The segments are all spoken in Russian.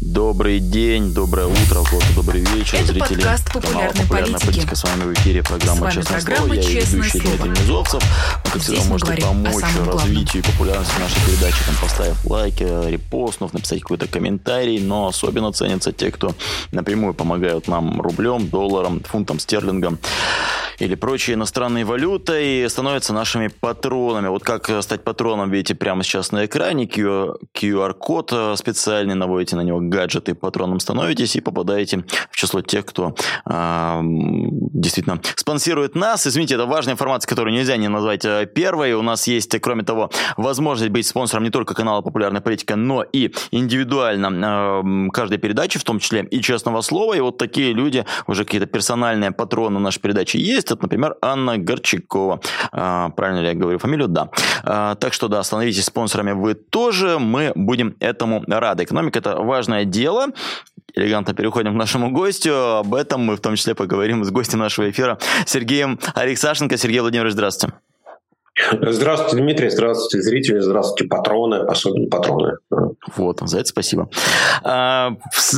Добрый день, доброе утро, вот, добрый вечер, Это зрители подкаст канала «Популярной «Популярная политики». политика». С вами в эфире программа «Честное программа слово». Я «Честное ведущий слово». Дмитрий Низовцев. Вы, как Здесь всегда, можете помочь развитию и популярности нашей передачи, там, поставив лайк, э, репостнув, написать какой-то комментарий. Но особенно ценятся те, кто напрямую помогают нам рублем, долларом, фунтом, стерлингом или прочей иностранной валютой и становятся нашими патронами. Вот как э, стать патроном, видите прямо сейчас на экране. QR-код э, специальный, наводите на него гаджеты, патроном становитесь и попадаете в число тех, кто м, действительно спонсирует нас. Извините, это важная информация, которую нельзя не назвать э, первой. У нас есть, э, кроме того, возможность быть спонсором не только канала «Популярная политика», но и индивидуально э, каждой передачи, в том числе и «Честного слова». И вот такие люди, уже какие-то персональные патроны нашей передачи есть. Это, например, Анна Горчакова. А, правильно ли я говорю фамилию? Да. А, так что, да, становитесь спонсорами вы тоже. Мы будем этому рады. Экономика – это важное дело. Элегантно переходим к нашему гостю. Об этом мы в том числе поговорим с гостем нашего эфира Сергеем Алексашенко. Сергей Владимирович, здравствуйте. Здравствуйте, Дмитрий, здравствуйте, зрители, здравствуйте, патроны, особенно патроны. Вот, за это спасибо. А,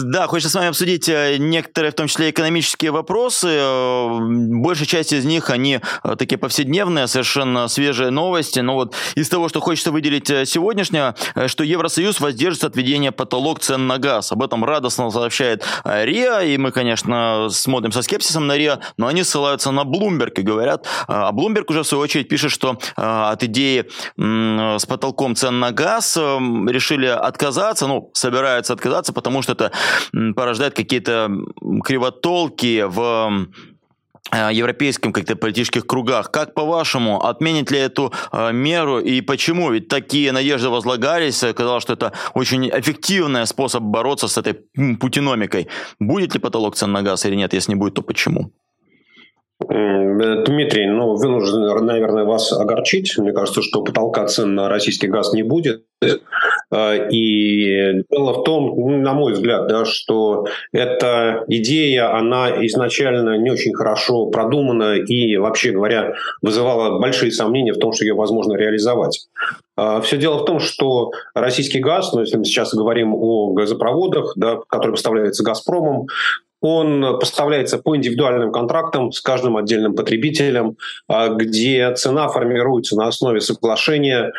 да, хочется с вами обсудить э, некоторые, в том числе экономические вопросы. Э, Большая часть из них, они э, такие повседневные, совершенно свежие новости. Но вот из того, что хочется выделить сегодняшнее, э, что Евросоюз воздержится от введения потолок цен на газ. Об этом радостно сообщает РИА, и мы, конечно, смотрим со скепсисом на РИА, но они ссылаются на Bloomberg и говорят, а Bloomberg уже в свою очередь пишет, что от идеи с потолком цен на газ м, решили отказаться, ну, собираются отказаться, потому что это порождает какие-то кривотолки в э, европейским как-то политических кругах. Как по-вашему, отменит ли эту э, меру и почему? Ведь такие надежды возлагались, э, казалось, что это очень эффективный способ бороться с этой путиномикой. Будет ли потолок цен на газ или нет? Если не будет, то почему? Э, Дмитрий, ну, вынужден, наверное, вас огорчить. Мне кажется, что потолка цен на российский газ не будет. Э, И дело в том, ну, на мой взгляд, да, что эта идея, она изначально не очень хорошо продумана и, вообще говоря, вызывала большие сомнения в том, что ее возможно реализовать. Все дело в том, что российский газ, ну, если мы сейчас говорим о газопроводах, да, который поставляется «Газпромом», он поставляется по индивидуальным контрактам с каждым отдельным потребителем, а, где цена формируется на основе соглашения,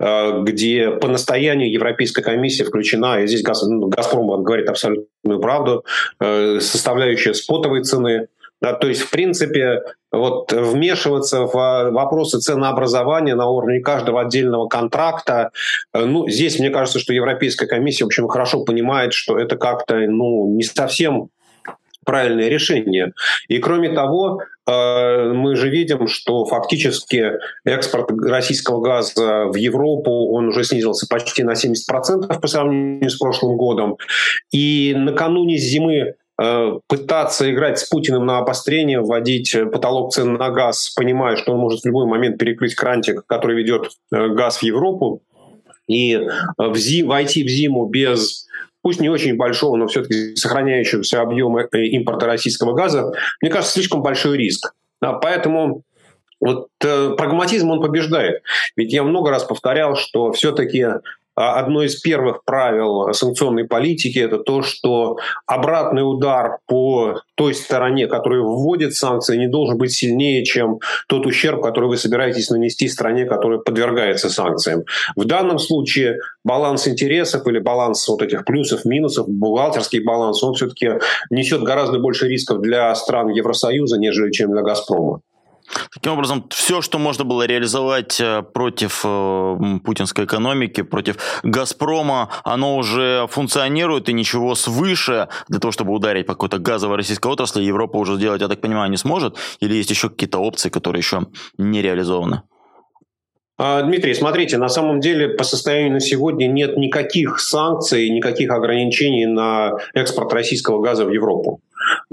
а, где по настоянию Европейской комиссии включена, и здесь «Газ- ну, «Газпром» говорит абсолютную правду, э, составляющая спотовой цены. Да, то есть, в принципе, вот вмешиваться в а, вопросы ценообразования на уровне каждого отдельного контракта, ну, здесь, мне кажется, что Европейская комиссия, в общем, хорошо понимает, что это как-то, ну, не совсем правильное решение. И кроме того, э, мы же видим, что фактически экспорт российского газа в Европу, он уже снизился почти на 70% по сравнению с прошлым годом. И накануне зимы э, пытаться играть с Путиным на обострение, вводить потолок цен на газ, понимая, что он может в любой момент перекрыть крантик, который ведет э, газ в Европу, и войти в зиму без пусть не очень большого, но все-таки сохраняющегося объема э, импорта российского газа, мне кажется, слишком большой риск. А, Поэтому вот э, прагматизм он побеждает. Ведь я много раз повторял, что все-таки одно из первых правил санкционной политики это то, что обратный удар по той стороне, которая вводит санкции, не должен быть сильнее, чем тот ущерб, который вы собираетесь нанести стране, которая подвергается санкциям. В данном случае баланс интересов или баланс вот этих плюсов, минусов, бухгалтерский баланс, он все-таки несет гораздо больше рисков для стран Евросоюза, нежели чем для «Газпрома». Таким образом, все, что можно было реализовать э, против э, путинской экономики, против «Газпрома», оно уже функционирует, и ничего свыше для того, чтобы ударить по какой-то газовой российской отрасли, Европа уже сделать, я так понимаю, не сможет? Или есть еще какие-то опции, которые еще не реализованы? А, Дмитрий, смотрите, на самом деле по состоянию на сегодня нет никаких санкций, никаких ограничений на экспорт российского газа в Европу.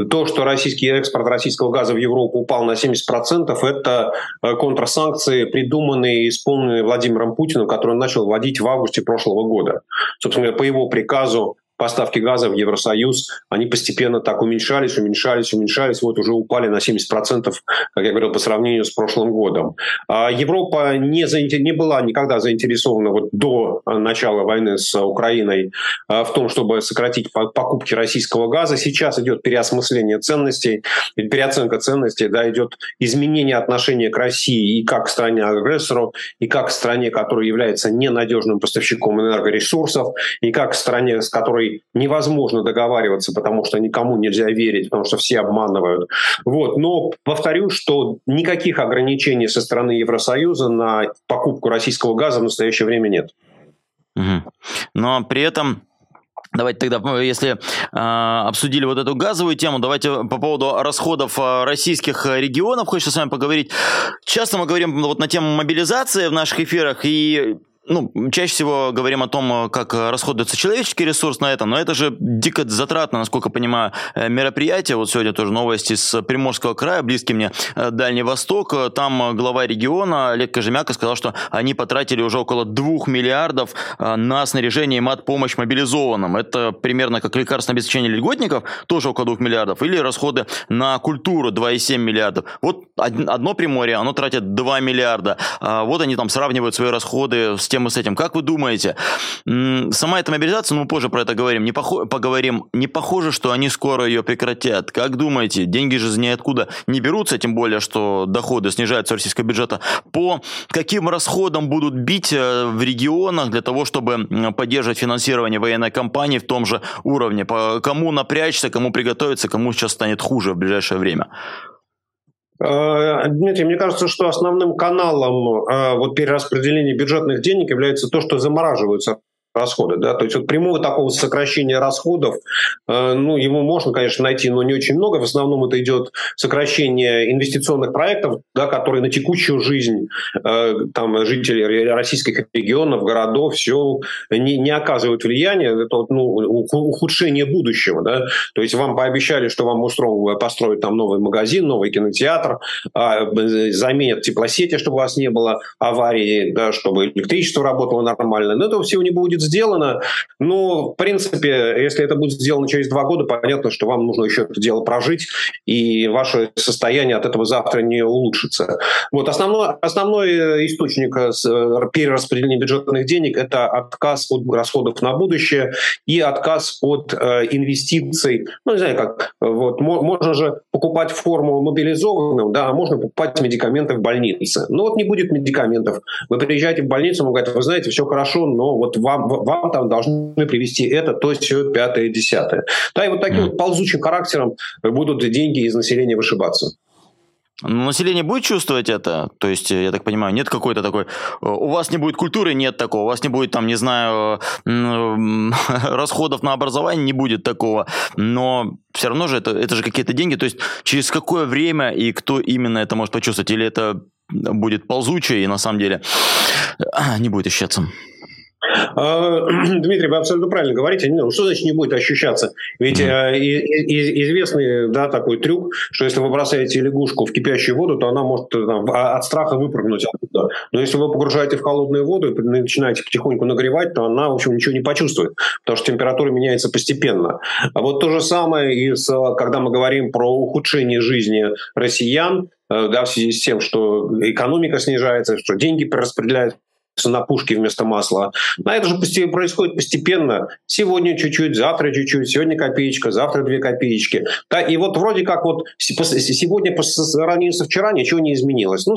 То, что российский экспорт российского газа в Европу упал на 70%, это э, контрсанкции, придуманные и исполненные Владимиром Путиным, которые он начал вводить в августе прошлого года. Собственно, по его приказу поставки газа в Евросоюз, они постепенно так уменьшались, уменьшались, уменьшались, вот уже упали на 70%, как я говорил, по сравнению с прошлым годом. А Европа не, заинтер... не была никогда заинтересована вот до начала войны с Украиной а, в том, чтобы сократить покупки российского газа. Сейчас идет переосмысление ценностей, переоценка ценностей, да, идет изменение отношения к России и как к стране-агрессору, и как к стране, которая является ненадежным поставщиком энергоресурсов, и как к стране, с которой невозможно договариваться, потому что никому нельзя верить, потому что все обманывают. Вот. Но повторю, что никаких ограничений со стороны Евросоюза на покупку российского газа в настоящее время нет. Но при этом Давайте тогда, если э, обсудили вот эту газовую тему, давайте по поводу расходов э, российских регионов хочется с вами поговорить. Часто мы говорим вот на тему мобилизации в наших эфирах, и ну, чаще всего говорим о том, как расходуется человеческий ресурс на это, но это же дико затратно, насколько понимаю, э, мероприятие. Вот сегодня тоже новости с Приморского края, близкий мне э, Дальний Восток. Там глава региона Олег Кожемяка сказал, что они потратили уже около 2 миллиардов э, на снаряжение и мат-помощь мобилизованным. Это примерно как лекарственное обеспечение льготников, тоже около 2 миллиардов, или расходы на культуру 2,7 миллиардов. Вот одно Приморье, оно тратит 2 миллиарда. А вот они там сравнивают свои расходы с тем и с этим. Как вы думаете, сама эта мобилизация, ну мы позже про это говорим, не похо- поговорим, не похоже, что они скоро ее прекратят. Как думаете, деньги же из ниоткуда не берутся, тем более, что доходы снижаются российского бюджета. По каким расходам будут бить э, в регионах для того, чтобы поддерживать финансирование военной кампании в том же уровне? По кому напрячься, кому приготовиться, кому сейчас станет хуже в ближайшее время? Э, Дмитрий, мне кажется, что основным каналом э, вот перераспределения бюджетных денег является то, что замораживаются расходы. Да? То есть вот прямого такого сокращения расходов, э, ну, его можно, конечно, найти, но не очень много. В основном это идет сокращение инвестиционных проектов, да, которые на текущую жизнь э, там, жителей российских регионов, городов, все не, не оказывают влияния. Это ну, ухудшение будущего. Да? То есть вам пообещали, что вам устроят построить там новый магазин, новый кинотеатр, а, заменят теплосети, чтобы у вас не было аварии, да, чтобы электричество работало нормально. Но этого всего не будет сделано. Но, в принципе, если это будет сделано через два года, понятно, что вам нужно еще это дело прожить, и ваше состояние от этого завтра не улучшится. Вот основной, основной источник э, э, перераспределения бюджетных денег – это отказ от расходов на будущее и отказ от э, инвестиций. Ну, не знаю, как, вот, можно же покупать форму мобилизованным, да, а можно покупать медикаменты в больнице. Но вот не будет медикаментов. Вы приезжаете в больницу, вы говорите, вы знаете, все хорошо, но вот вам, вам там должны привести это, то, все, пятое, десятое. Да, и вот таким вот ползучим характером будут деньги из населения вышибаться. Но население будет чувствовать это? То есть, я так понимаю, нет какой-то такой... У вас не будет культуры, нет такого. У вас не будет, там, не знаю, расходов на образование, не будет такого. Но все равно же это, это же какие-то деньги. То есть, через какое время и кто именно это может почувствовать? Или это будет ползучее и на самом деле не будет ощущаться? А, Дмитрий, вы абсолютно правильно говорите. Ну, что значит не будет ощущаться? Ведь mm-hmm. известный да, такой трюк, что если вы бросаете лягушку в кипящую воду, то она может э, там, а, от страха выпрыгнуть оттуда. Но если вы погружаете в холодную воду и начинаете потихоньку нагревать, то она, в общем, ничего не почувствует, потому что температура меняется постепенно. А вот то же самое, и с, когда мы говорим про ухудшение жизни россиян, э, да, в связи с тем, что экономика снижается, что деньги перераспределяются на пушки вместо масла. На это же происходит постепенно. Сегодня чуть-чуть, завтра чуть-чуть, сегодня копеечка, завтра две копеечки. Да, и вот вроде как вот сегодня по сравнению со вчера ничего не изменилось. Ну,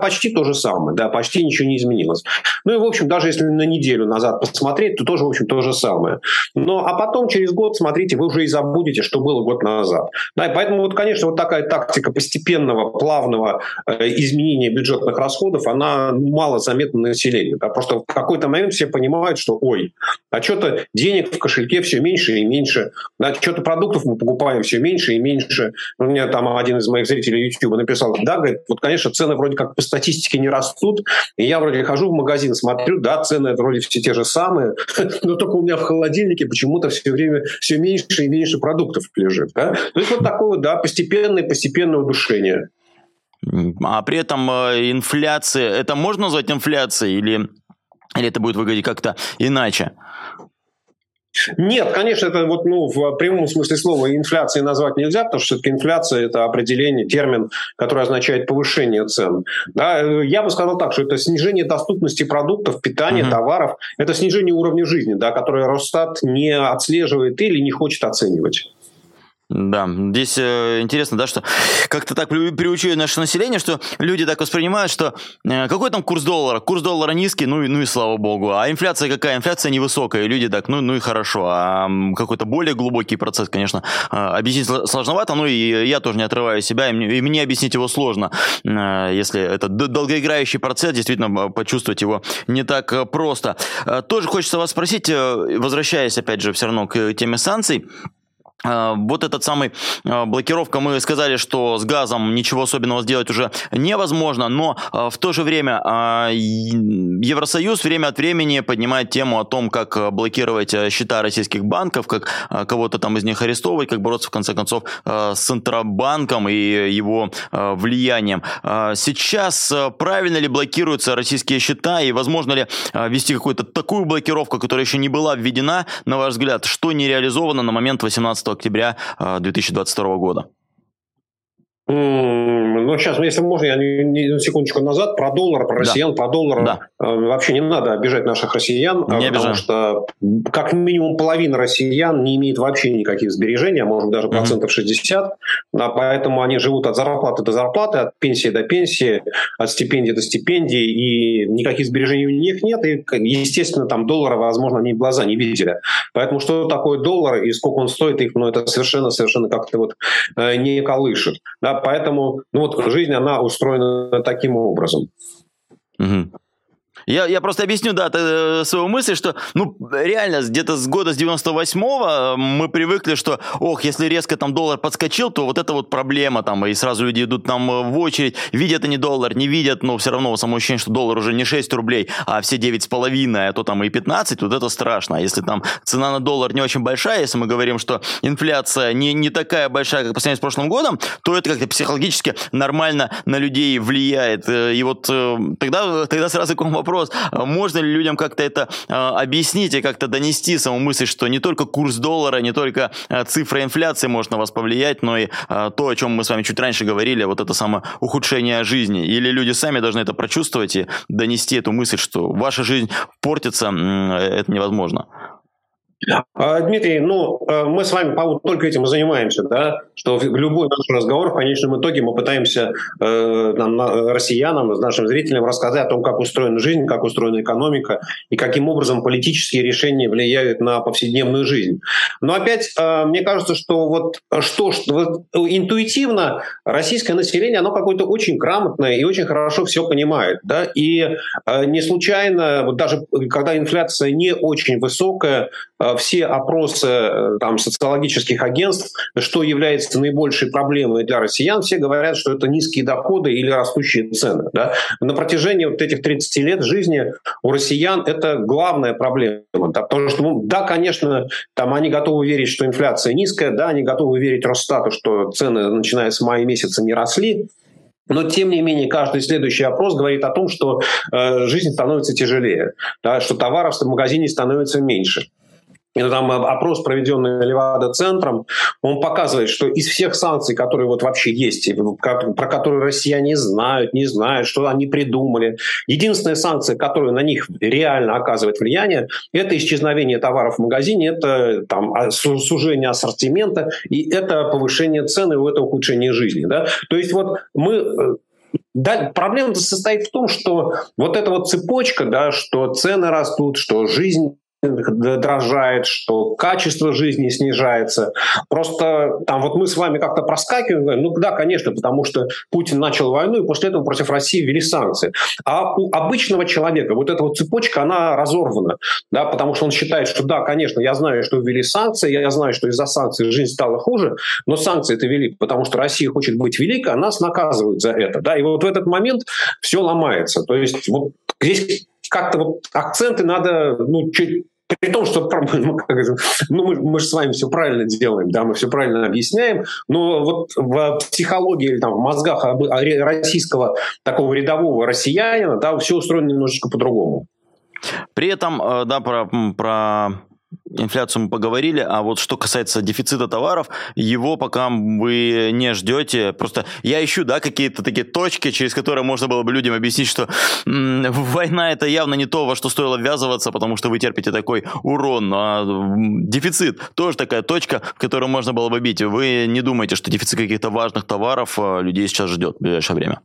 почти то же самое, да, почти ничего не изменилось. Ну и, в общем, даже если на неделю назад посмотреть, то тоже, в общем, то же самое. Но, а потом, через год, смотрите, вы уже и забудете, что было год назад. Да, и поэтому, вот, конечно, вот такая тактика постепенного, плавного э, изменения бюджетных расходов, она мало заметна на населению. Да? Просто в какой-то момент все понимают, что ой, а что-то денег в кошельке все меньше и меньше, да, что-то продуктов мы покупаем все меньше и меньше. У меня там один из моих зрителей YouTube написал, да, говорит, вот, конечно, цены вроде как по статистике не растут, и я вроде хожу в магазин, смотрю, да, цены вроде все те же самые, но только у меня в холодильнике почему-то все время все меньше и меньше продуктов лежит. Да? То есть вот такое, да, постепенное, постепенное удушение. А при этом э, инфляция, это можно назвать инфляцией или, или это будет выглядеть как-то иначе? Нет, конечно, это вот ну, в прямом смысле слова инфляцией назвать нельзя, потому что все-таки инфляция – это определение, термин, который означает повышение цен. Да, я бы сказал так, что это снижение доступности продуктов, питания, mm-hmm. товаров, это снижение уровня жизни, да, которое Росстат не отслеживает или не хочет оценивать. Да, здесь э, интересно, да, что как-то так приучили наше население, что люди так воспринимают, что э, какой там курс доллара? Курс доллара низкий, ну и, ну и слава богу. А инфляция какая? Инфляция невысокая. И люди так, ну, ну и хорошо. А какой-то более глубокий процесс, конечно, э, объяснить сложновато. Ну и я тоже не отрываю себя, и мне, и мне объяснить его сложно. Э, если это долгоиграющий процесс, действительно почувствовать его не так э, просто. Э, тоже хочется вас спросить, э, возвращаясь опять же все равно к теме санкций, вот этот самый а, блокировка, мы сказали, что с газом ничего особенного сделать уже невозможно, но а, в то же время Евросоюз время от времени поднимает тему о том, как блокировать счета российских банков, как кого-то там из них арестовывать, как бороться в конце концов с Центробанком и его влиянием. Сейчас правильно ли блокируются российские счета и возможно ли ввести какую-то такую блокировку, которая еще не была введена, на ваш взгляд, что не реализовано на момент 18 октября 2022 года. Ну, сейчас, если можно, я не, секундочку назад про доллар, про россиян, да. про доллар. Да. Э, вообще не надо обижать наших россиян, не потому обижаем. что как минимум половина россиян не имеет вообще никаких сбережений, а может даже процентов 60. А поэтому они живут от зарплаты до зарплаты, от пенсии до пенсии, от стипендии до стипендии, и никаких сбережений у них нет. И, естественно, там доллара, возможно, они в глаза не видели. Поэтому что такое доллар и сколько он стоит, их, ну, это совершенно-совершенно как-то вот э, не колышет. Да, поэтому ну, вот жизнь, она устроена таким образом. Угу. Я, я просто объясню, да, э, свою мысль, что, ну, реально, где-то с года с 98-го мы привыкли, что, ох, если резко там доллар подскочил, то вот это вот проблема там, и сразу люди идут там э, в очередь, видят они доллар, не видят, но все равно само ощущение, что доллар уже не 6 рублей, а все 9,5, а то там и 15, вот это страшно. А если там цена на доллар не очень большая, если мы говорим, что инфляция не, не такая большая, как по сравнению с прошлым годом, то это как-то психологически нормально на людей влияет. Э, и вот тогда, тогда сразу к вам вопрос, вопрос, а можно ли людям как-то это а, объяснить и как-то донести саму мысль, что не только курс доллара, не только а, цифра инфляции может на вас повлиять, но и то, о чем мы с вами чуть раньше говорили, вот это самое ухудшение жизни. Или люди сами должны это прочувствовать и донести эту мысль, что ваша жизнь портится, это невозможно. А, Дмитрий, ну, э, мы с вами только этим и занимаемся, да, что любой наш разговор в конечном итоге мы пытаемся э, нам, россиянам, нашим зрителям рассказать о том, как устроена жизнь, как устроена экономика и каким образом политические решения влияют на повседневную жизнь. Но опять, э, мне кажется, что вот что, что вот интуитивно российское население, оно какое-то очень грамотное и очень хорошо все понимает, да, и э, не случайно, вот даже когда инфляция не очень высокая, э, все опросы э, там, социологических агентств, что является наибольшей проблемой для россиян, все говорят, что это низкие доходы или растущие цены. Да? На протяжении вот этих 30 лет жизни у россиян это главная проблема. Да? Потому что, ну, да, конечно, там они готовы верить, что инфляция низкая, да, они готовы верить Росстату, что цены, начиная с мая месяца, не росли, но, тем не менее, каждый следующий опрос говорит о том, что э, жизнь становится тяжелее, да, что товаров в магазине становится меньше. Там опрос, проведенный Левада-центром, он показывает, что из всех санкций, которые вот вообще есть, про которые россияне знают, не знают, что они придумали, единственная санкция, которая на них реально оказывает влияние, это исчезновение товаров в магазине, это там, а, сужение ассортимента и это повышение цены, это ухудшение жизни. Да? То есть вот мы э, да, проблема состоит в том, что вот эта вот цепочка, да, что цены растут, что жизнь дрожает, что качество жизни снижается. Просто там вот мы с вами как-то проскакиваем, говорим, ну да, конечно, потому что Путин начал войну, и после этого против России ввели санкции. А у обычного человека вот эта вот цепочка, она разорвана, да, потому что он считает, что да, конечно, я знаю, что ввели санкции, я знаю, что из-за санкций жизнь стала хуже, но санкции это ввели, потому что Россия хочет быть великой, а нас наказывают за это. Да, и вот в этот момент все ломается. То есть вот здесь как-то вот акценты надо ну, чуть при том, что ну, мы, мы же с вами все правильно делаем, да, мы все правильно объясняем, но вот в психологии или там в мозгах российского такого рядового россиянина, да, все устроено немножечко по-другому. При этом, э, да, про, про инфляцию мы поговорили, а вот что касается дефицита товаров, его пока вы не ждете. Просто я ищу, да, какие-то такие точки, через которые можно было бы людям объяснить, что м- война это явно не то, во что стоило ввязываться, потому что вы терпите такой урон. А дефицит тоже такая точка, в которую можно было бы бить. Вы не думаете, что дефицит каких-то важных товаров а, людей сейчас ждет в ближайшее время?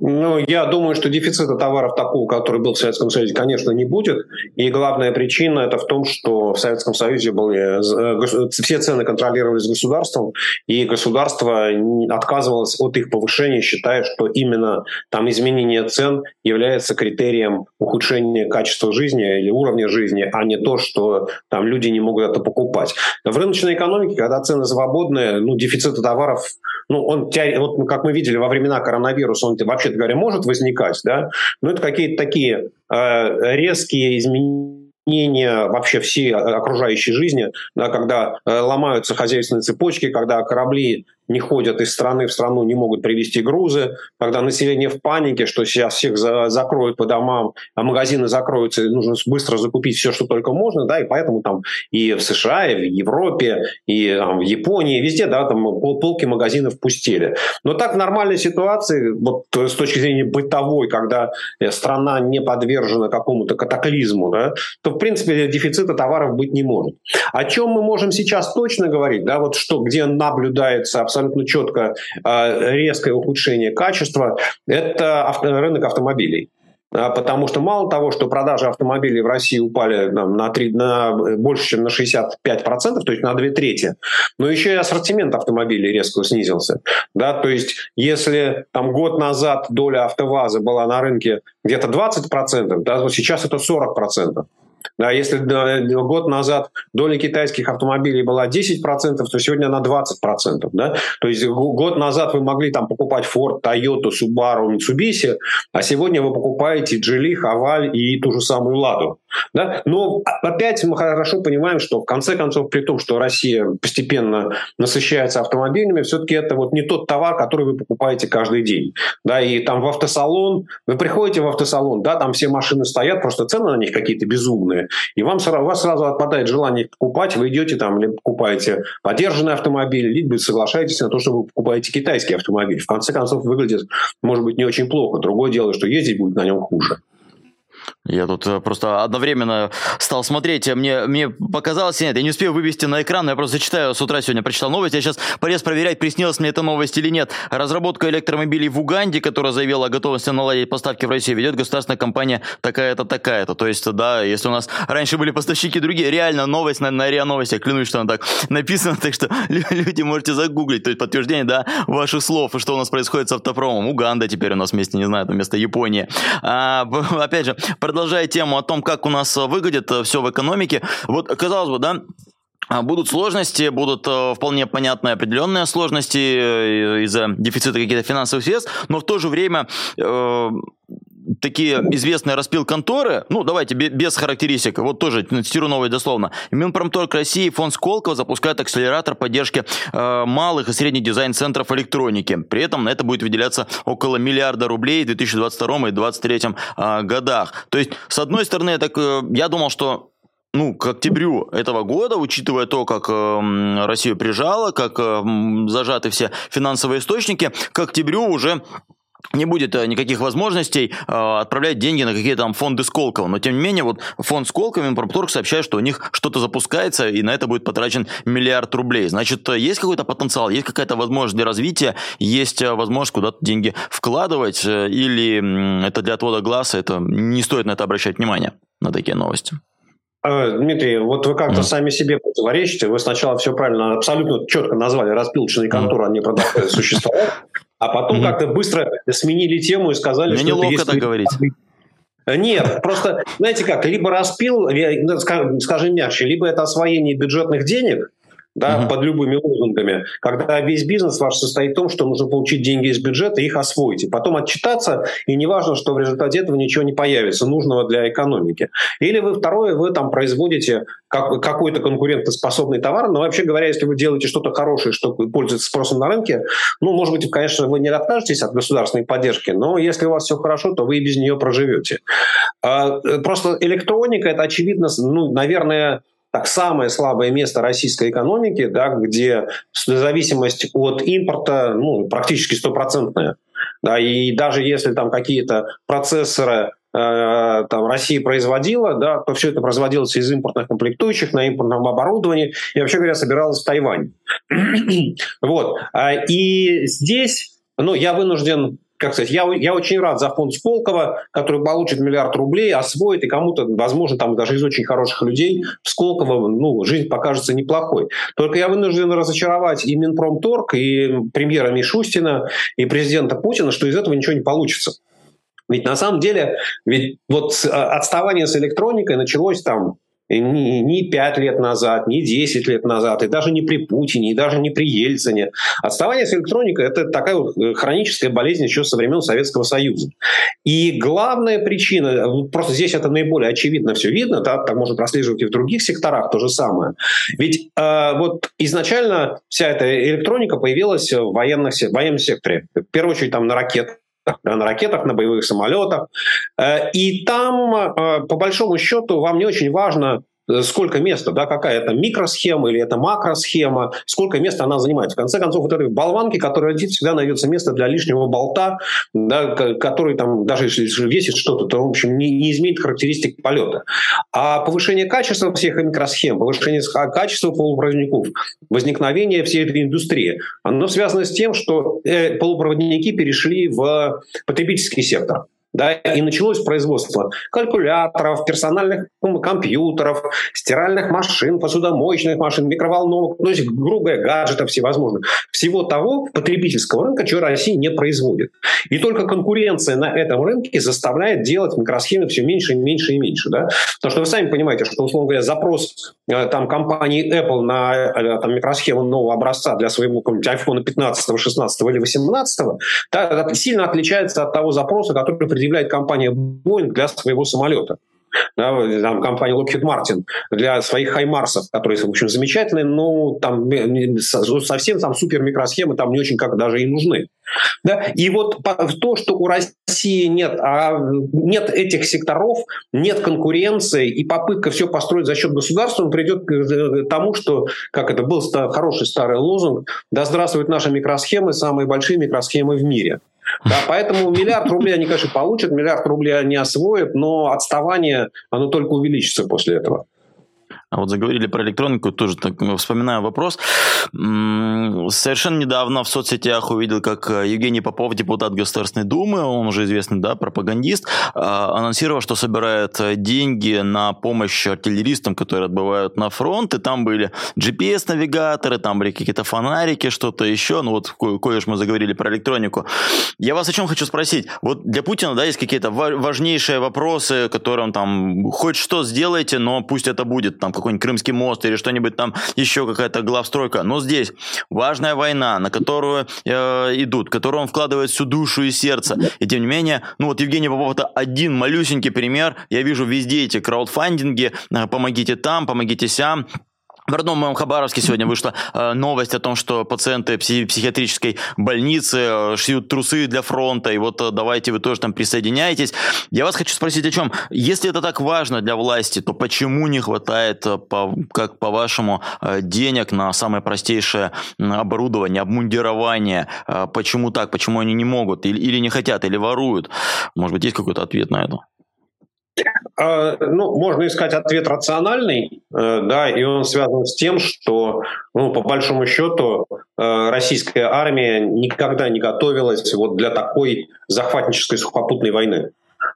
Ну, я думаю, что дефицита товаров такого, который был в Советском Союзе, конечно, не будет. И главная причина это в том, что в Советском Союзе были, э, все цены контролировались государством, и государство отказывалось от их повышения, считая, что именно там изменение цен является критерием ухудшения качества жизни или уровня жизни, а не то, что там люди не могут это покупать. В рыночной экономике, когда цены свободные, ну, дефицита товаров, ну, он, вот, как мы видели во времена коронавируса, он вообще вообще говоря, может возникать, да, но это какие-то такие э, резкие изменения вообще всей окружающей жизни, да, когда э, ломаются хозяйственные цепочки, когда корабли не ходят из страны в страну, не могут привезти грузы, когда население в панике, что сейчас всех за, закроют по домам, а магазины закроются, и нужно быстро закупить все, что только можно, да, и поэтому там и в США, и в Европе, и там, в Японии, везде, да, там полки магазинов пустели. Но так в нормальной ситуации, вот с точки зрения бытовой, когда э, страна не подвержена какому-то катаклизму, да, то, в принципе, дефицита товаров быть не может. О чем мы можем сейчас точно говорить, да, вот что, где наблюдается абсолютно четко а, резкое ухудшение качества, это рынок автомобилей. А, потому что мало того, что продажи автомобилей в России упали на, 3, на больше, чем на 65%, то есть на две трети, но еще и ассортимент автомобилей резко снизился. Да? То есть если там, год назад доля АвтоВАЗа была на рынке где-то 20%, да, то сейчас это 40%. Да, если год назад доля китайских автомобилей была 10%, то сегодня она 20%. Да? То есть год назад вы могли там покупать Ford, Toyota, Subaru, Mitsubishi, а сегодня вы покупаете Geely, Haval и ту же самую Ладу. Да? Но опять мы хорошо понимаем, что в конце концов, при том, что Россия постепенно насыщается автомобилями, все-таки это вот не тот товар, который вы покупаете каждый день. Да? И там в автосалон, вы приходите в автосалон, да, там все машины стоят, просто цены на них какие-то безумные, и вам, у вас сразу отпадает желание их покупать, вы идете там, либо покупаете подержанный автомобиль, либо соглашаетесь на то, что вы покупаете китайский автомобиль. В конце концов, выглядит, может быть, не очень плохо. Другое дело, что ездить будет на нем хуже. Я тут э, просто одновременно стал смотреть, мне, мне показалось, нет, я не успею вывести на экран, я просто читаю, с утра сегодня прочитал новость, я сейчас полез проверять, приснилась мне эта новость или нет. Разработка электромобилей в Уганде, которая заявила о готовности наладить поставки в Россию, ведет государственная компания такая-то, такая-то. То есть, да, если у нас раньше были поставщики другие, реально новость на, на РИА Новости, клянусь, что она так написана, так что люди можете загуглить, то есть подтверждение, да, ваших слов, что у нас происходит с автопромом. Уганда теперь у нас вместе, не знаю, там вместо Японии. А, опять же, продолжая тему о том, как у нас э, выглядит э, все в экономике, вот, казалось бы, да, а, Будут сложности, будут э, вполне понятные определенные сложности из-за дефицита каких-то финансовых средств, но в то же время такие известные распил конторы, ну, давайте без характеристик, вот тоже цитирую новость дословно. Минпромторг России, фонд Сколково запускает акселератор поддержки э, малых и средних дизайн-центров электроники. При этом на это будет выделяться около миллиарда рублей в 2022 и 2023 э, годах. То есть, с одной стороны, я, так, э, я думал, что ну, к октябрю этого года, учитывая то, как э, Россию прижала, как э, зажаты все финансовые источники, к октябрю уже не будет э, никаких возможностей э, отправлять деньги на какие-то там фонды Сколково. Но, тем не менее, вот фонд Сколково, Минпромторг сообщает, что у них что-то запускается, и на это будет потрачен миллиард рублей. Значит, э, есть какой-то потенциал, есть какая-то возможность для развития, есть э, возможность куда-то деньги вкладывать, или это для отвода глаза, это не стоит на это обращать внимание, на такие новости. Дмитрий, вот вы как-то mm. сами себе противоречите. Вы сначала все правильно, абсолютно четко назвали распилочные конторы, mm. они продолжают существовать а потом mm-hmm. как-то быстро сменили тему и сказали, Мне что неловко это так говорить. Нет, просто, знаете как, либо распил, ну, скажем мягче, либо это освоение бюджетных денег, да, угу. под любыми лозунгами, когда весь бизнес ваш состоит в том, что нужно получить деньги из бюджета и их освоить, и потом отчитаться, и не важно, что в результате этого ничего не появится, нужного для экономики. Или вы второе, вы там производите как, какой-то конкурентоспособный товар, но вообще говоря, если вы делаете что-то хорошее, что пользуется спросом на рынке, ну, может быть, конечно, вы не откажетесь от государственной поддержки, но если у вас все хорошо, то вы и без нее проживете. А, э, просто электроника, это очевидно, ну, наверное, так самое слабое место российской экономики, да, где зависимость от импорта ну, практически стопроцентная. Да, и даже если там какие-то процессоры Э, там, Россия производила, да, то все это производилось из импортных комплектующих на импортном оборудовании и, вообще говоря, собиралось в Тайвань. вот. А, и здесь, ну, я вынужден как сказать, я, я очень рад за фонд Сколково, который получит миллиард рублей, освоит, и кому-то, возможно, там даже из очень хороших людей в Сколково ну, жизнь покажется неплохой. Только я вынужден разочаровать и Минпромторг, и премьера Мишустина, и президента Путина, что из этого ничего не получится. Ведь на самом деле, ведь вот а, отставание с электроникой началось там ни, ни 5 лет назад, ни 10 лет назад, и даже не при Путине, и даже не при Ельцине. Отставание с электроникой – это такая вот э, хроническая болезнь еще со времен Советского Союза. И главная причина, просто здесь это наиболее очевидно все видно, да, так можно прослеживать и в других секторах то же самое. Ведь э, вот изначально вся эта электроника появилась в военных, в военном секторе. В первую очередь там на ракетах на ракетах, на боевых самолетах. Э, и там, э, по большому счету, вам не очень важно, сколько места, да, какая это микросхема или это макросхема, сколько места она занимает. В конце концов, вот этой болванки, которая летит, всегда найдется место для лишнего болта, да, который там, даже если весит что-то, то, в общем, не, не изменит характеристик полета. А повышение качества всех микросхем, повышение качества полупроводников, возникновение всей этой индустрии, оно связано с тем, что э, полупроводники перешли в потребительский сектор. Да, и началось производство калькуляторов, персональных компьютеров, стиральных машин, посудомоечных машин, микроволновок, ну, то есть, грубо говоря, гаджетов всевозможных. Всего того потребительского рынка, чего Россия не производит. И только конкуренция на этом рынке заставляет делать микросхемы все меньше и меньше и меньше. Да? Потому что вы сами понимаете, что, условно говоря, запрос э, там, компании Apple на э, там, микросхему нового образца для своего iPhone 15, 16 или 18 да, сильно отличается от того запроса, который предъявляет компания Boeing для своего самолета. Да, там компания Lockheed Martin для своих хаймарсов, которые, в общем, замечательные, но там совсем там супер микросхемы там не очень как даже и нужны. Да? И вот то, что у России нет, а нет этих секторов, нет конкуренции, и попытка все построить за счет государства, он придет к тому, что, как это был хороший старый лозунг, да здравствуют наши микросхемы, самые большие микросхемы в мире. Да, поэтому миллиард рублей они, конечно, получат, миллиард рублей они освоят, но отставание, оно только увеличится после этого. А вот заговорили про электронику, тоже так вспоминаю вопрос. Совершенно недавно в соцсетях увидел, как э, Евгений Попов, депутат Государственной Думы, он уже известный, да, пропагандист, а, анонсировал, что собирает э, деньги на помощь артиллеристам, которые отбывают на фронт, и там были GPS-навигаторы, там были какие-то фонарики, что-то еще, ну вот ко- кое мы заговорили про электронику. Я вас о чем хочу спросить. Вот для Путина, да, есть какие-то важнейшие вопросы, которые он там, хоть что сделайте, но пусть это будет там какой-нибудь Крымский мост или что-нибудь там, еще какая-то главстройка. Но здесь важная война, на которую э, идут, в которую он вкладывает всю душу и сердце. И тем не менее, ну вот Евгений Попов это один малюсенький пример. Я вижу везде эти краудфандинги, э, помогите там, помогите сям. В родном моем Хабаровске сегодня вышла э, новость о том, что пациенты пси- психиатрической больницы э, шьют трусы для фронта, и вот э, давайте вы тоже там присоединяйтесь. Я вас хочу спросить о чем. Если это так важно для власти, то почему не хватает, э, по, как по-вашему, э, денег на самое простейшее оборудование, обмундирование? Э, почему так? Почему они не могут? Или, или не хотят, или воруют? Может быть, есть какой-то ответ на это? А, ну, можно искать ответ рациональный, э, да, и он связан с тем, что, ну, по большому счету, э, российская армия никогда не готовилась вот для такой захватнической сухопутной войны.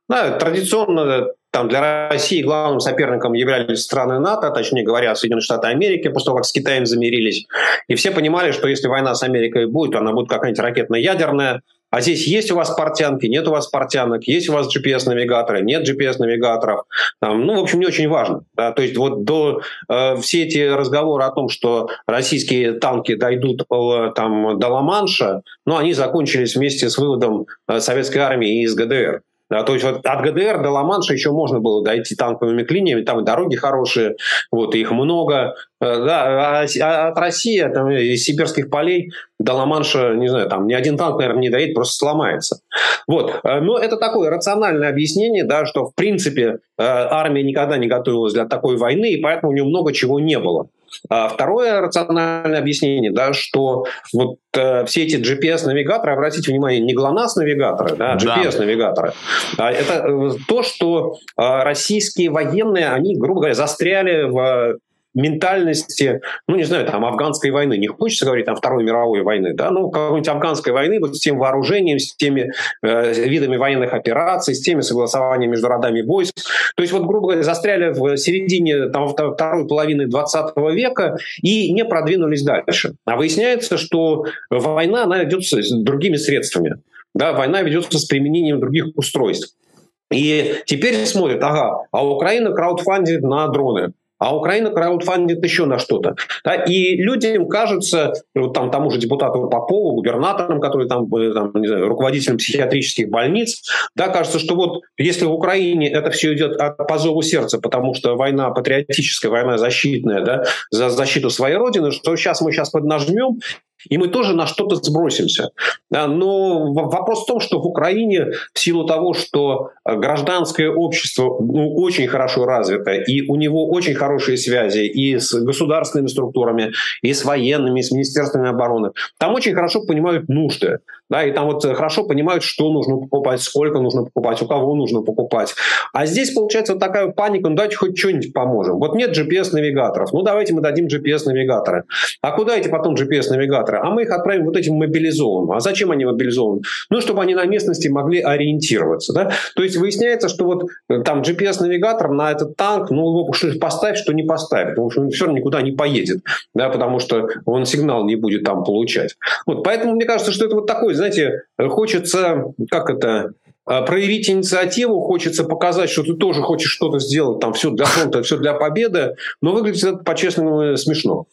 Да, традиционно там для России главным соперником являлись страны НАТО, точнее говоря, Соединенные Штаты Америки, после того, как с Китаем замирились. И все понимали, что если война с Америкой будет, она будет какая-нибудь ракетно-ядерная, а здесь есть у вас портянки, нет у вас портянок, есть у вас GPS-навигаторы, нет GPS-навигаторов. Там, ну, в общем, не очень важно. Да? То есть вот до, э, все эти разговоры о том, что российские танки дойдут э, там, до Ла-Манша, ну, они закончились вместе с выводом э, советской армии из ГДР. Да, то есть вот от ГДР до Ла-Манша еще можно было дойти танковыми клиниями, там и дороги хорошие, вот, их много. Э, да, а, а от России, там, из сибирских полей до Ла-Манша, не знаю, там ни один танк, наверное, не доедет, просто сломается. Вот. Э, но это такое рациональное объяснение, да, что, в принципе, армия никогда не готовилась для такой войны, и поэтому у нее много чего не было. А второе рациональное объяснение, да, что вот э, все эти GPS-навигаторы, обратите внимание, не ГЛОНАСС-навигаторы, да, GPS-навигаторы, а это э, то, что э, российские военные, они, грубо говоря, застряли в ментальности, ну, не знаю, там, афганской войны. Не хочется говорить там Второй мировой войны, да, ну, какой-нибудь афганской войны вот с тем вооружением, с теми э, видами военных операций, с теми согласованиями между родами войск. То есть, вот, грубо говоря, застряли в середине там, второй половины 20 века и не продвинулись дальше. А выясняется, что война, она ведется с другими средствами. Да, война ведется с применением других устройств. И теперь смотрят, ага, а Украина краудфандит на дроны а Украина краудфандит еще на что-то. Да? И людям кажется, вот там тому же депутату Попову, губернаторам, который там, там не знаю, руководителем психиатрических больниц, да, кажется, что вот если в Украине это все идет по зову сердца, потому что война патриотическая, война защитная, да, за защиту своей родины, что сейчас мы сейчас поднажмем, и мы тоже на что-то сбросимся. Но вопрос в том, что в Украине в силу того, что э, гражданское общество ну, очень хорошо развито, и у него очень хорошие связи и с государственными структурами, и с военными, и с министерствами обороны, там очень хорошо понимают нужды. Да, и там вот хорошо понимают, что нужно покупать, сколько нужно покупать, у кого нужно покупать. А здесь получается вот такая паника, ну давайте хоть что-нибудь поможем. Вот нет GPS-навигаторов, ну давайте мы дадим GPS-навигаторы. А куда эти потом GPS-навигаторы? А мы их отправим вот этим мобилизованным. А зачем они мобилизованы? Ну, чтобы они на местности могли ориентироваться. Да? То есть выясняется, что вот э, там GPS-навигатор на этот танк, ну его поставь, что не поставь, потому что он все равно никуда не поедет, да, потому что он сигнал не будет там получать. Вот, поэтому мне кажется, что это вот такой знаете, хочется, как это, а, проявить инициативу, хочется показать, что ты тоже хочешь что-то сделать, там все для фронта, все для победы, но выглядит это по-честному смешно.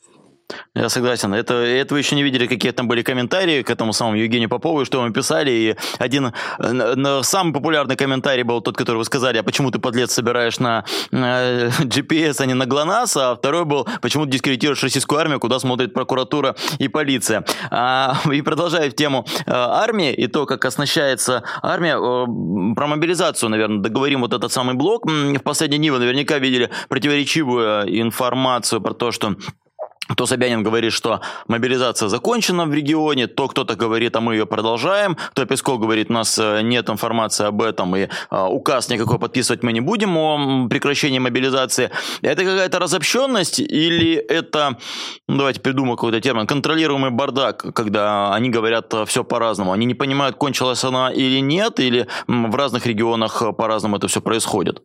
Я согласен. Это, это вы еще не видели, какие там были комментарии к этому самому Евгению Попову, что мы писали. И один э, самый популярный комментарий был тот, который вы сказали, а почему ты, подлец, собираешь на э, GPS, а не на ГЛОНАСС? А второй был, почему ты дискредитируешь российскую армию, куда смотрит прокуратура и полиция. А, и продолжая тему э, армии и то, как оснащается армия, про мобилизацию, наверное, договорим вот этот самый блок. В последние дни вы наверняка видели противоречивую информацию про то, что то Собянин говорит, что мобилизация закончена в регионе, то кто-то говорит, а мы ее продолжаем, то Песков говорит, у нас э, нет информации об этом, и а, указ никакой подписывать мы не будем о прекращении мобилизации. Это какая-то разобщенность или это, ну, давайте придумаем какой-то термин, контролируемый бардак, когда они говорят э, все по-разному. Они не понимают, кончилась она или нет, или в разных регионах э, по-разному это все происходит.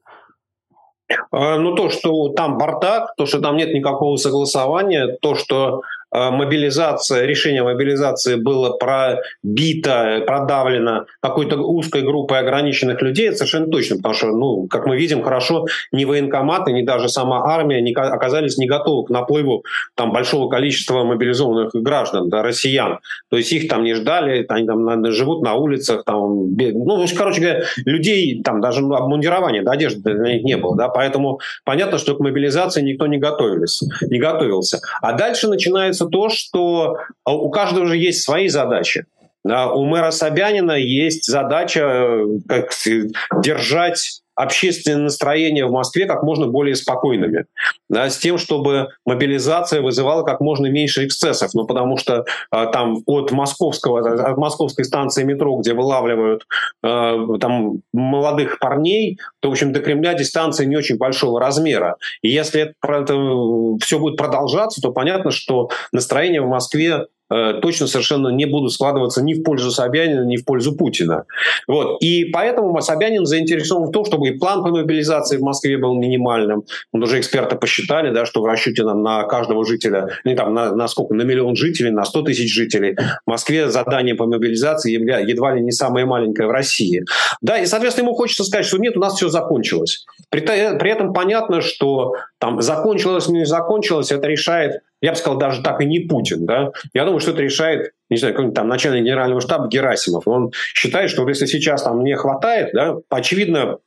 А, ну, то, что там бардак, то, что там нет никакого согласования, то, что мобилизация, решение мобилизации было пробито, продавлено какой-то узкой группой ограниченных людей, это совершенно точно, потому что, ну, как мы видим, хорошо, ни военкоматы, ни даже сама армия не, оказались не готовы к наплыву там, большого количества мобилизованных граждан, да, россиян. То есть их там не ждали, они там наверное, живут на улицах, там, ну, короче говоря, людей, там даже ну, обмундирования, да, одежды для них не было, да, поэтому понятно, что к мобилизации никто не готовился, не готовился. А дальше начинается получается то, что а, у каждого же есть свои задачи. Да, у мэра Собянина есть задача э, как, держать общественное настроение в Москве как можно более спокойными, да, с тем, чтобы мобилизация вызывала как можно меньше эксцессов, ну, потому что э, там от московского, от московской станции метро, где вылавливают э, там молодых парней, то, в общем, до Кремля дистанция не очень большого размера. И если это, это все будет продолжаться, то понятно, что настроение в Москве точно совершенно не будут складываться ни в пользу Собянина, ни в пользу Путина. Вот. И поэтому Собянин заинтересован в том, чтобы и план по мобилизации в Москве был минимальным. Он уже эксперты посчитали, да, что в расчете на, на каждого жителя, не там, на, на сколько, на миллион жителей, на 100 тысяч жителей, в Москве задание по мобилизации едва ли не самое маленькое в России. Да, и, соответственно, ему хочется сказать, что нет, у нас все закончилось. При, при этом понятно, что там закончилось, не закончилось, это решает я бы сказал, даже так и не Путин. Да? Я думаю, что это решает не знаю, какой-нибудь там начальник генерального штаба Герасимов, он считает, что если сейчас там не хватает, да, очевидно,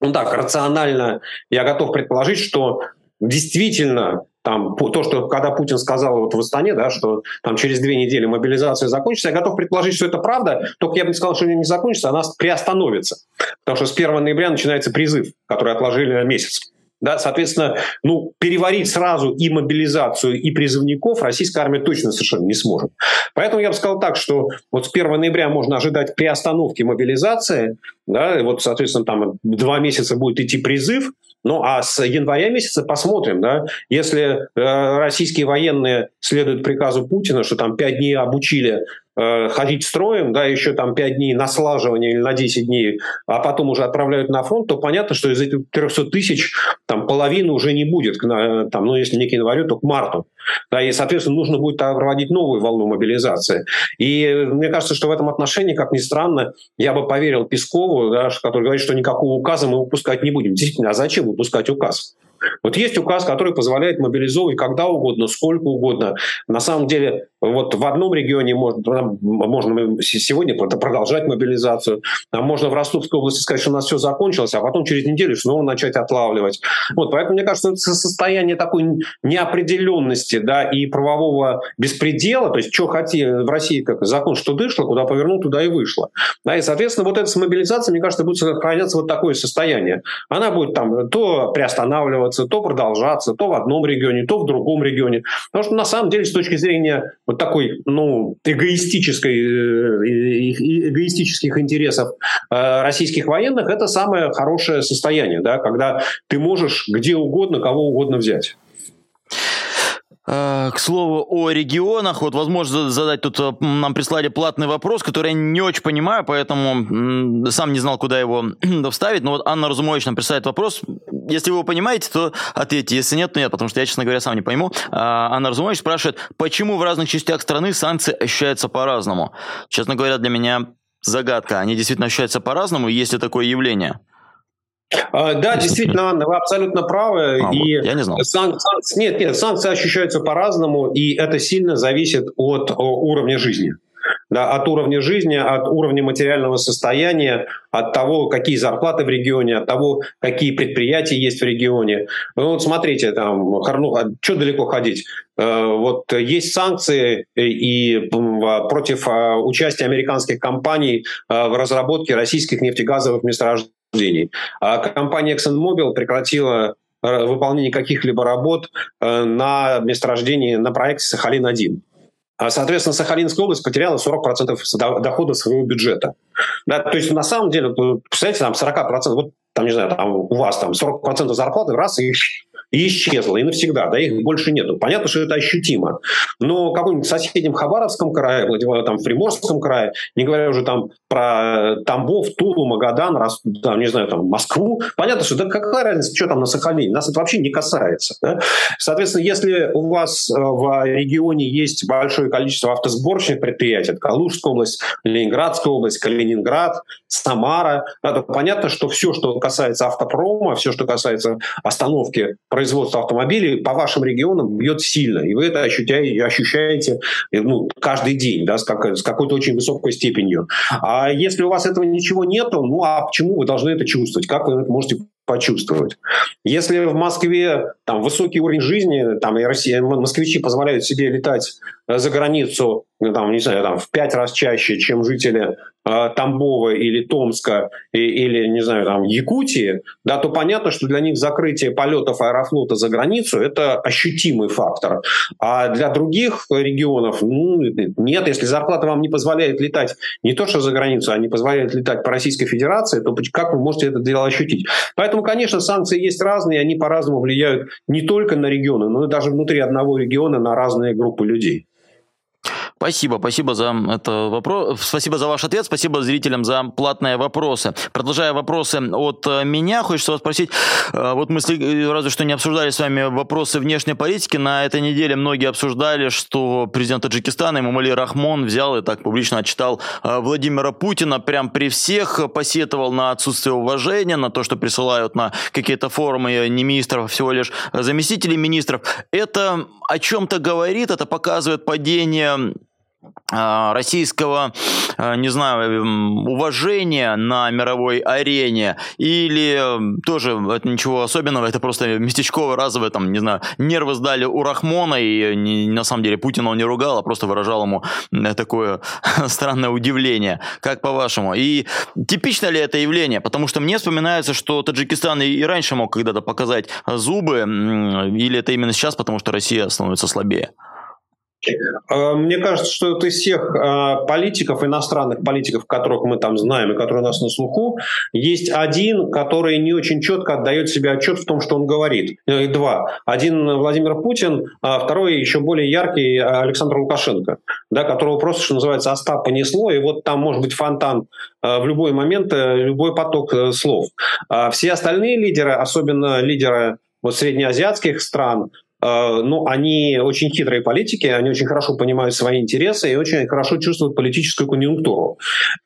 ну так, рационально я готов предположить, что действительно там то, что когда Путин сказал вот в Астане, да, что там через две недели мобилизация закончится, я готов предположить, что это правда, только я бы не сказал, что она не закончится, она приостановится. Потому что с 1 ноября начинается призыв, который отложили на месяц. Да, соответственно, ну, переварить сразу и мобилизацию, и призывников российская армия точно совершенно не сможет. Поэтому я бы сказал так, что вот с 1 ноября можно ожидать приостановки мобилизации, да, и вот, соответственно, там два месяца будет идти призыв, ну, а с января месяца посмотрим, да, если э, российские военные следуют приказу Путина, что там пять дней обучили Э, ходить строем, да, еще там 5 дней на слаживание или на 10 дней, а потом уже отправляют на фронт, то понятно, что из этих 300 тысяч там половины уже не будет, там, ну, если не к январю, то к марту. Да, и, соответственно, нужно будет проводить новую волну мобилизации. И мне кажется, что в этом отношении, как ни странно, я бы поверил Пескову, да, который говорит, что никакого указа мы выпускать не будем. Действительно, а зачем выпускать указ? Вот есть указ, который позволяет мобилизовывать когда угодно, сколько угодно. На самом деле, вот в одном регионе можно, можно сегодня продолжать мобилизацию, а можно в Ростовской области сказать, что у нас все закончилось, а потом через неделю снова начать отлавливать. Вот, поэтому, мне кажется, состояние такой неопределенности да, и правового беспредела, то есть что хотели в России, как закон, что дышло, куда повернул, туда и вышло. Да, и, соответственно, вот эта с мобилизацией, мне кажется, будет сохраняться вот такое состояние. Она будет там то приостанавливаться, то продолжаться, то в одном регионе, то в другом регионе. Потому что, на самом деле, с точки зрения вот такой, ну, эгоистической, э, эгоистических интересов э, российских военных, это самое хорошее состояние, да, когда ты можешь где угодно, кого угодно взять. Э, к слову о регионах, вот возможно задать тут э, нам прислали платный вопрос, который я не очень понимаю, поэтому сам не знал, куда его вставить. Но вот Анна Разумович нам присылает вопрос. Если вы его понимаете, то ответьте. Если нет, то нет, потому что я, честно говоря, сам не пойму. А, Анна Разумович спрашивает, почему в разных частях страны санкции ощущаются по-разному? Честно говоря, для меня загадка. Они действительно ощущаются по-разному, есть ли такое явление? А, да, действительно, Анна, вы абсолютно правы. А, и я не знал. Сан, сан, нет, нет, санкции ощущаются по-разному, и это сильно зависит от уровня жизни. Да, от уровня жизни, от уровня материального состояния, от того, какие зарплаты в регионе, от того, какие предприятия есть в регионе. Ну, вот смотрите, там, ну, а что далеко ходить? Э, вот есть санкции и против участия американских компаний в разработке российских нефтегазовых месторождений денег. А компания ExxonMobil прекратила э, выполнение каких-либо работ э, на месторождении, на проекте «Сахалин-1». А, соответственно, Сахалинская область потеряла 40% дохода своего бюджета. Да, то есть, на самом деле, представляете, там 40%, вот там, не знаю, там у вас там 40% зарплаты, раз, и и исчезла, и навсегда, да, их больше нету. Понятно, что это ощутимо. Но какой-нибудь соседнем Хабаровском крае, там, в Приморском крае, не говоря уже там про Тамбов, Тулу, Магадан, Рос, там, не знаю, там, Москву, понятно, что да какая разница, что там на Сахалине, нас это вообще не касается. Да? Соответственно, если у вас э, в регионе есть большое количество автосборочных предприятий, это Калужская область, Ленинградская область, Калининград, Самара, да, то понятно, что все, что касается автопрома, все, что касается остановки производства автомобилей по вашим регионам бьет сильно. И вы это ощущаете, ощущаете ну, каждый день да, с, как, с какой-то очень высокой степенью. А если у вас этого ничего нету, ну а почему вы должны это чувствовать? Как вы это можете почувствовать. Если в Москве там высокий уровень жизни, там и Россия, москвичи позволяют себе летать за границу, там, не знаю, там, в пять раз чаще, чем жители э, Тамбова или Томска или, не знаю, там, Якутии, да, то понятно, что для них закрытие полетов аэрофлота за границу – это ощутимый фактор. А для других регионов, ну, нет, если зарплата вам не позволяет летать не то, что за границу, а не позволяет летать по Российской Федерации, то как вы можете это дело ощутить? Поэтому, конечно, санкции есть разные, они по-разному влияют не только на регионы, но и даже внутри одного региона на разные группы людей. Спасибо, спасибо за это вопрос, спасибо за ваш ответ, спасибо зрителям за платные вопросы. Продолжая вопросы от э, меня, хочется вас спросить, э, вот мы разве что не обсуждали с вами вопросы внешней политики, на этой неделе многие обсуждали, что президент Таджикистана Имамали Рахмон взял и так публично отчитал э, Владимира Путина, прям при всех посетовал на отсутствие уважения, на то, что присылают на какие-то форумы не министров, а всего лишь заместителей министров. Это о чем-то говорит, это показывает падение российского, а, не знаю, уважения на мировой арене, или тоже это ничего особенного, это просто местечковое, разовое, там, не знаю, нервы сдали у Рахмона, и не, на самом деле Путина он не ругал, а просто выражал ему такое странное удивление. Как по-вашему? И типично ли это явление? Потому что мне вспоминается, что Таджикистан и раньше мог когда-то показать зубы, или это именно сейчас, потому что Россия становится слабее? Э, мне кажется, что это из всех э, политиков, иностранных политиков, которых мы там знаем и которые у нас на слуху, есть один, который не очень четко отдает себе отчет в том, что он говорит. Э, два. Один Владимир Путин, а второй еще более яркий Александр Лукашенко, да, которого просто, что называется, Остап понесло, и вот там может быть фонтан в любой момент, любой поток слов. А все остальные лидеры, особенно лидеры вот среднеазиатских стран, Э, ну, они очень хитрые политики, они очень хорошо понимают свои интересы и очень хорошо чувствуют политическую конъюнктуру.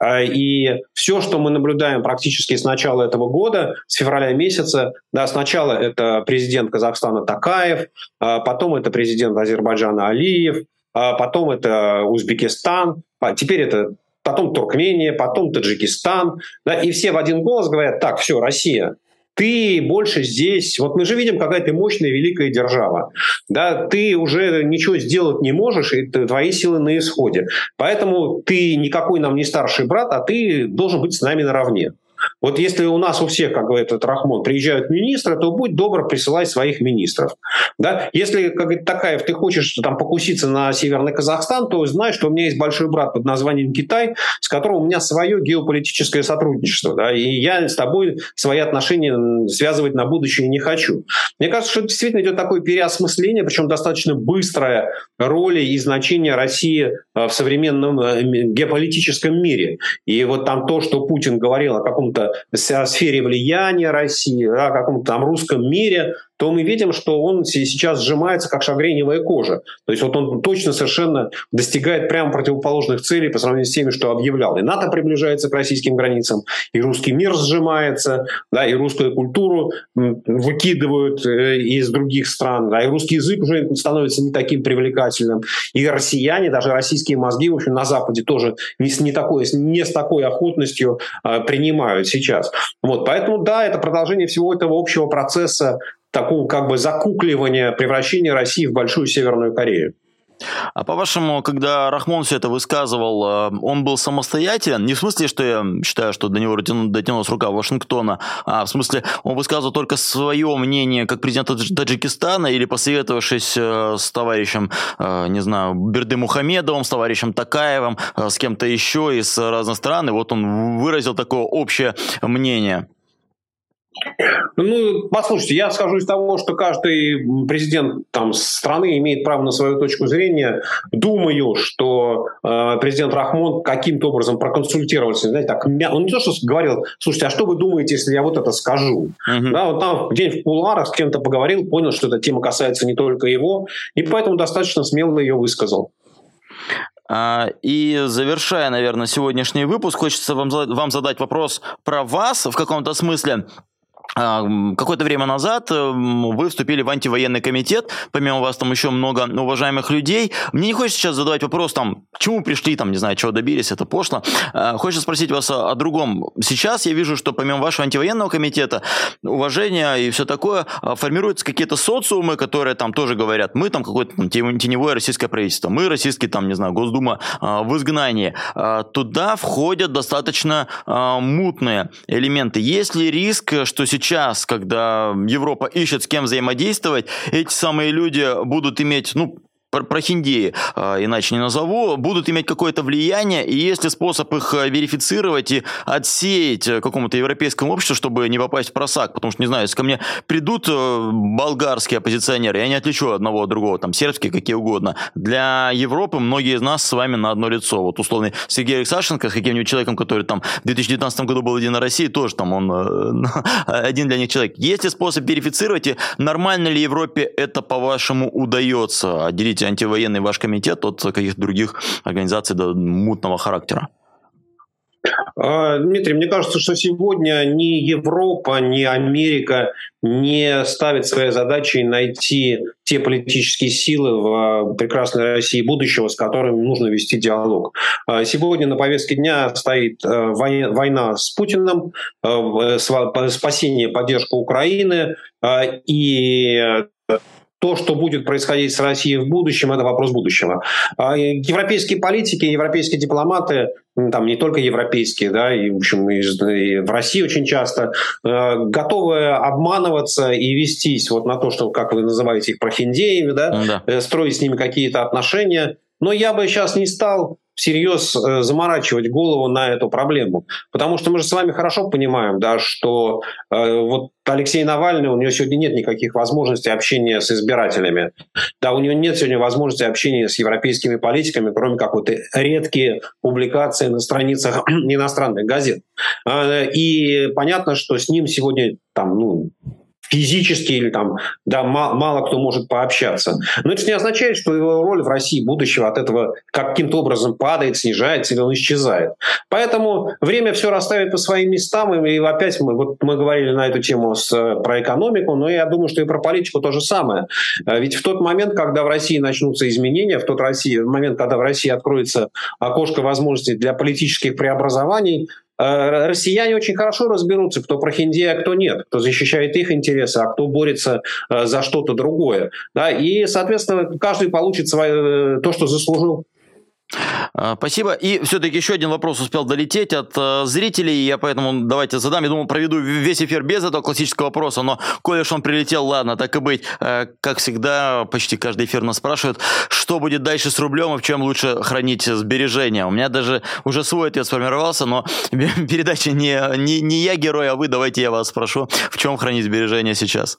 Э, и все, что мы наблюдаем практически с начала этого года, с февраля месяца, да, сначала это президент Казахстана Такаев, э, потом это президент Азербайджана Алиев, потом это Узбекистан, теперь это потом Туркмения, потом Таджикистан, да, и все в один голос говорят, так, все, Россия, ты больше здесь, вот мы же видим, какая ты мощная великая держава, да, ты уже ничего сделать не можешь, и твои силы на исходе. Поэтому ты никакой нам не старший брат, а ты должен быть с нами наравне. Вот если у нас у всех, как говорит этот Рахмон, приезжают министры, то будь добр, присылай своих министров. Да? Если, как говорит Такаев, ты хочешь там покуситься на Северный Казахстан, то знай, что у меня есть большой брат под названием Китай, с которым у меня свое геополитическое сотрудничество. Да? И я с тобой свои отношения связывать на будущее не хочу. Мне кажется, что действительно идет такое переосмысление, причем достаточно быстрое роли и значения России э, в современном э, геополитическом мире. И вот там то, что Путин говорил о каком каком-то сфере влияния России, о каком-то там русском мире, то мы видим, что он сейчас сжимается как шагреневая кожа. То есть вот он точно совершенно достигает прямо противоположных целей по сравнению с теми, что объявлял. И НАТО приближается к российским границам, и русский мир сжимается, да, и русскую культуру выкидывают э, из других стран, да, и русский язык уже становится не таким привлекательным. И россияне, даже российские мозги, в общем, на Западе тоже не с, не такой, не с такой охотностью э, принимают сейчас. Вот, поэтому, да, это продолжение всего этого общего процесса такого как бы закукливания, превращения России в большую Северную Корею. А по-вашему, когда Рахмон все это высказывал, э, он был самостоятелен? Не в смысле, что я считаю, что до него дотянулась рука Вашингтона, а в смысле, он высказывал только свое мнение как президент Таджикистана или посоветовавшись э, с товарищем, э, не знаю, Берды Мухамедовым, с товарищем Такаевым, с кем-то еще из разных стран, и вот он выразил такое общее мнение? Ну, послушайте, я скажу из того, что каждый президент там, страны имеет право на свою точку зрения. Думаю, что э, президент Рахмон каким-то образом проконсультировался. Знаете, так, он не то, что говорил, слушайте, а что вы думаете, если я вот это скажу? Uh-huh. Да, вот там день в кулуарах с кем-то поговорил, понял, что эта тема касается не только его, и поэтому достаточно смело ее высказал. А, и завершая, наверное, сегодняшний выпуск, хочется вам задать вопрос про вас в каком-то смысле. А, какое-то время назад вы вступили в антивоенный комитет, помимо вас там еще много уважаемых людей. Мне не хочется сейчас задавать вопрос, там, чему пришли, там, не знаю, чего добились, это пошло. А, хочется спросить вас о, о другом. Сейчас я вижу, что помимо вашего антивоенного комитета, уважения и все такое, а, формируются какие-то социумы, которые там тоже говорят, мы там какое-то там, теневое российское правительство, мы российский, там, не знаю, Госдума в изгнании. Туда входят достаточно мутные элементы. Есть ли риск, что сейчас, когда Европа ищет с кем взаимодействовать, эти самые люди будут иметь, ну, прохиндеи, а, иначе не назову, будут иметь какое-то влияние, и есть ли способ их э, верифицировать и отсеять э, какому-то европейскому обществу, чтобы не попасть в просак, потому что, не знаю, если ко мне придут э, болгарские оппозиционеры, я не отличу одного от другого, там, сербские, какие угодно. Для Европы многие из нас с вами на одно лицо. Вот условный Сергей Алексашенко с каким-нибудь человеком, который там в 2019 году был один на России, тоже там он один для них человек. Есть ли способ верифицировать, и нормально ли Европе это, по-вашему, удается? Отделить антивоенный ваш комитет от каких-то других организаций до мутного характера? А, Дмитрий, мне кажется, что сегодня ни Европа, ни Америка не ставит своей задачей найти те политические силы в а, прекрасной России будущего, с которыми нужно вести диалог. А, сегодня на повестке дня стоит война с Путиным, спасение, поддержка Украины и то, что будет происходить с Россией в будущем, это вопрос будущего. А европейские политики, европейские дипломаты, там не только европейские, да, и, в общем, и, в России очень часто, э, готовы обманываться и вестись вот на то, что, как вы называете их, прохиндеями, да, да. Э, строить с ними какие-то отношения. Но я бы сейчас не стал всерьез э, заморачивать голову на эту проблему. Потому что мы же с вами хорошо понимаем, да, что э, вот Алексей Навальный, у него сегодня нет никаких возможностей общения с избирателями. Да, у него нет сегодня возможности общения с европейскими политиками, кроме как вот редкие публикации на страницах иностранных газет. Э, и понятно, что с ним сегодня там, ну, физически или там, да, мало, мало кто может пообщаться. Но это не означает, что его роль в России будущего от этого каким-то образом падает, снижается или он исчезает. Поэтому время все расставит по своим местам. И опять мы, вот мы говорили на эту тему с, про экономику, но я думаю, что и про политику то же самое. А ведь в тот момент, когда в России начнутся изменения, в тот России, в момент, когда в России откроется окошко возможностей для политических преобразований, Э, россияне очень хорошо разберутся, кто прохиндей, а кто нет, кто защищает их интересы, а кто борется э, за что-то другое. Да? И, соответственно, каждый получит свое, э, то, что заслужил. А, спасибо. И все-таки еще один вопрос успел долететь от э, зрителей. Я поэтому давайте задам. Я думал, проведу весь эфир без этого классического вопроса, но коли он прилетел, ладно, так и быть. Э, как всегда, почти каждый эфир нас спрашивает, что будет дальше с рублем и в чем лучше хранить сбережения. У меня даже уже свой ответ сформировался, но передача не, не, не я герой, а вы. Давайте я вас спрошу, в чем хранить сбережения сейчас.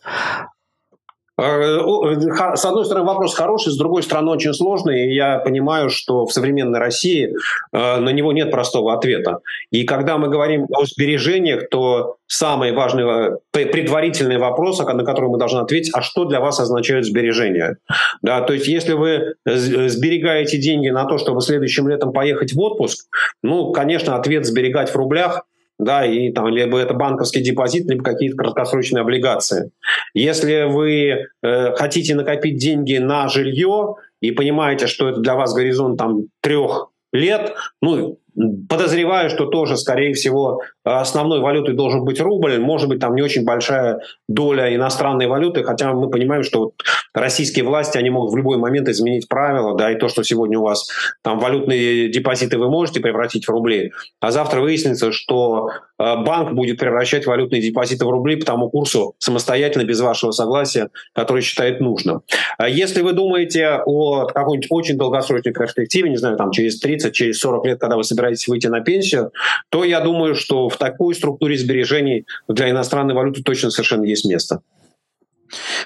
Э, с одной стороны, вопрос хороший, с другой стороны, очень сложный. И я понимаю, что в современной России э, на него нет простого ответа. И когда мы говорим о сбережениях, то самый важный э, предварительный вопрос, на который мы должны ответить, а что для вас означают сбережения? Да, то есть если вы сберегаете деньги на то, чтобы следующим летом поехать в отпуск, ну, конечно, ответ сберегать в рублях да, и там либо это банковский депозит, либо какие-то краткосрочные облигации. Если вы э, хотите накопить деньги на жилье и понимаете, что это для вас горизонт там трех лет, ну, Подозреваю, что тоже, скорее всего, основной валютой должен быть рубль. Может быть, там не очень большая доля иностранной валюты, хотя мы понимаем, что вот российские власти, они могут в любой момент изменить правила, да, и то, что сегодня у вас там валютные депозиты вы можете превратить в рубли, а завтра выяснится, что э, банк будет превращать валютные депозиты в рубли по тому курсу самостоятельно, без вашего согласия, который считает нужным. А если вы думаете о какой-нибудь очень долгосрочной перспективе, не знаю, там через 30, через 40 лет, когда вы собираетесь собираетесь выйти на пенсию, то я думаю, что в такой структуре сбережений для иностранной валюты точно совершенно есть место.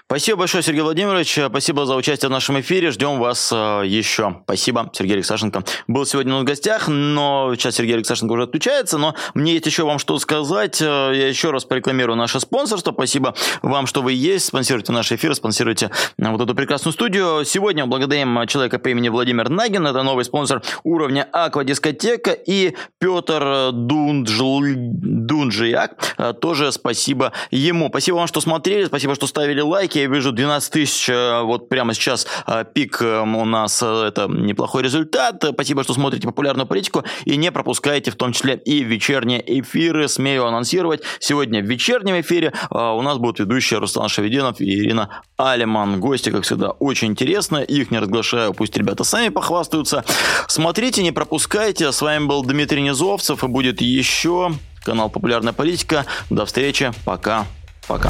Спасибо большое, Сергей Владимирович. Спасибо за участие в нашем эфире. Ждем вас э, еще. Спасибо, Сергей Алексашенко. Был сегодня у нас гостях, но сейчас Сергей Алексашенко уже отключается, но мне есть еще вам что сказать. Э, я еще раз порекламирую наше спонсорство. Спасибо вам, что вы есть. Спонсируйте наш эфир, спонсируйте э, вот эту прекрасную студию. Сегодня благодарим человека по имени Владимир Нагин. Это новый спонсор уровня Аквадискотека. И Петр Дунджл... Дунджияк. Тоже спасибо ему. Спасибо вам, что смотрели. Спасибо, что ставили поставили лайки, я вижу 12 тысяч, э, вот прямо сейчас э, пик э, у нас, это неплохой результат. Спасибо, что смотрите популярную политику и не пропускайте в том числе и вечерние эфиры. Смею анонсировать, сегодня в вечернем эфире у нас будут ведущие Руслан Шавединов и Ирина Алиман. Гости, как всегда, очень интересно, их не разглашаю, пусть ребята сами похвастаются. Смотрите, не пропускайте. С вами был Дмитрий Низовцев и будет еще канал «Популярная политика». До встречи, пока, пока.